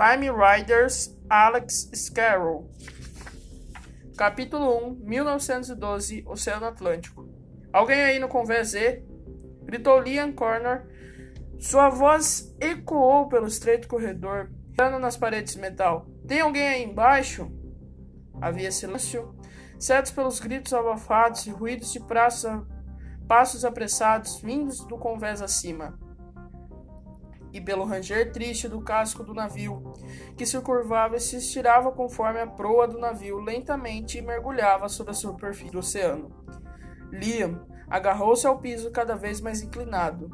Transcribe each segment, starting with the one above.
Time Riders Alex Scarrow. Capítulo 1, 1912, Oceano Atlântico. Alguém aí no convés? Gritou Liam Corner. Sua voz ecoou pelo estreito corredor, entrando nas paredes de metal. Tem alguém aí embaixo? Havia silêncio, certos pelos gritos abafados e ruídos de praça, passos apressados vindos do convés acima e pelo ranger triste do casco do navio, que se curvava e se estirava conforme a proa do navio lentamente mergulhava sobre a superfície do oceano. Liam agarrou-se ao piso cada vez mais inclinado,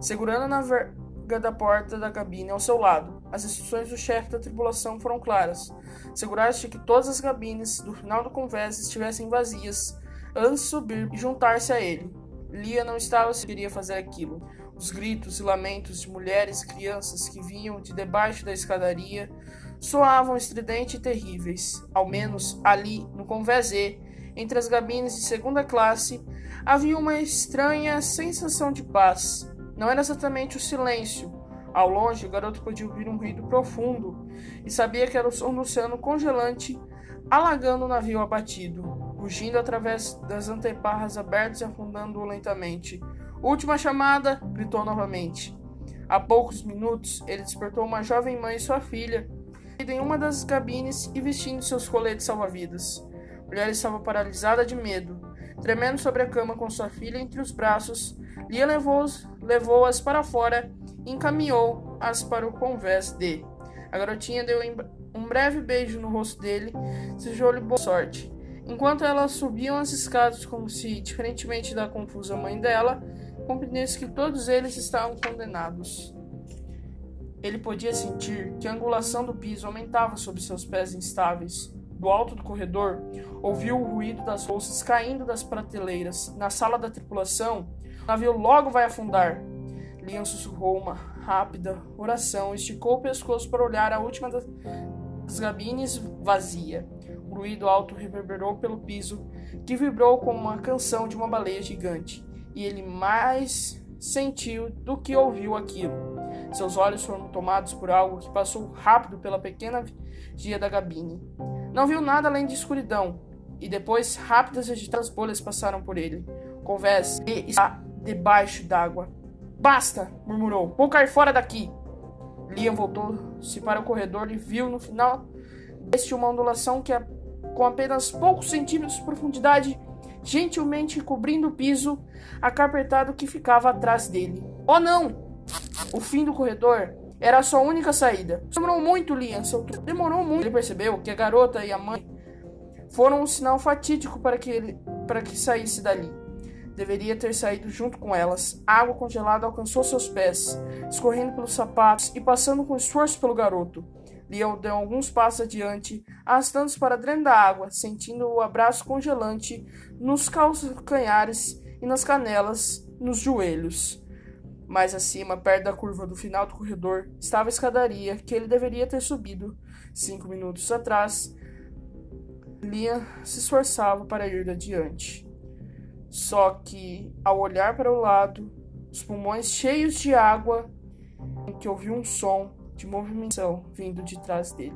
segurando na verga da porta da cabine ao seu lado. As instruções do chefe da tripulação foram claras: assegurar-se de que todas as cabines do final do convés estivessem vazias antes de subir e juntar-se a ele. Lia não estava se queria fazer aquilo. Os gritos e lamentos de mulheres e crianças que vinham de debaixo da escadaria soavam estridentes e terríveis. Ao menos ali, no convés E, entre as gabines de segunda classe, havia uma estranha sensação de paz. Não era exatamente o silêncio. Ao longe, o garoto podia ouvir um ruído profundo e sabia que era o som do oceano congelante alagando o navio abatido, rugindo através das anteparras abertas e afundando-o lentamente. Última chamada! gritou novamente. Há poucos minutos, ele despertou uma jovem mãe e sua filha, em uma das cabines e vestindo seus coletes salva-vidas. A mulher estava paralisada de medo. Tremendo sobre a cama com sua filha entre os braços, Lia levou-as levou para fora e encaminhou-as para o convés de. A garotinha deu um breve beijo no rosto dele, desejou-lhe boa sorte. Enquanto elas subiam as escadas como se, diferentemente da confusa mãe dela, compreendesse que todos eles estavam condenados. Ele podia sentir que a angulação do piso aumentava sob seus pés instáveis. Do alto do corredor, ouviu o ruído das bolsas caindo das prateleiras. Na sala da tripulação, o navio logo vai afundar. Leon sussurrou uma rápida oração esticou o pescoço para olhar a última das gabines vazia. O ruído alto reverberou pelo piso, que vibrou como uma canção de uma baleia gigante e ele mais sentiu do que ouviu aquilo. Seus olhos foram tomados por algo que passou rápido pela pequena vigia da gabine. Não viu nada além de escuridão, e depois rápidas e agitadas bolhas passaram por ele. Convés está debaixo d'água. Basta! murmurou. Vou cair fora daqui! Liam voltou-se para o corredor e viu no final deste uma ondulação que, com apenas poucos centímetros de profundidade, gentilmente cobrindo o piso acarpetado que ficava atrás dele. Oh não! O fim do corredor era a sua única saída. Demorou muito, Liam. Demorou muito. Ele percebeu que a garota e a mãe foram um sinal fatídico para que ele para que saísse dali. Deveria ter saído junto com elas. A água congelada alcançou seus pés, escorrendo pelos sapatos e passando com esforço pelo garoto. Leon deu alguns passos adiante, arrastando-se para dentro da água, sentindo o abraço congelante nos calcanhares e nas canelas, nos joelhos. Mais acima, perto da curva do final do corredor, estava a escadaria que ele deveria ter subido cinco minutos atrás. Liam se esforçava para ir adiante. Só que, ao olhar para o lado, os pulmões cheios de água, que ouviu um som de movimentação vindo de trás dele.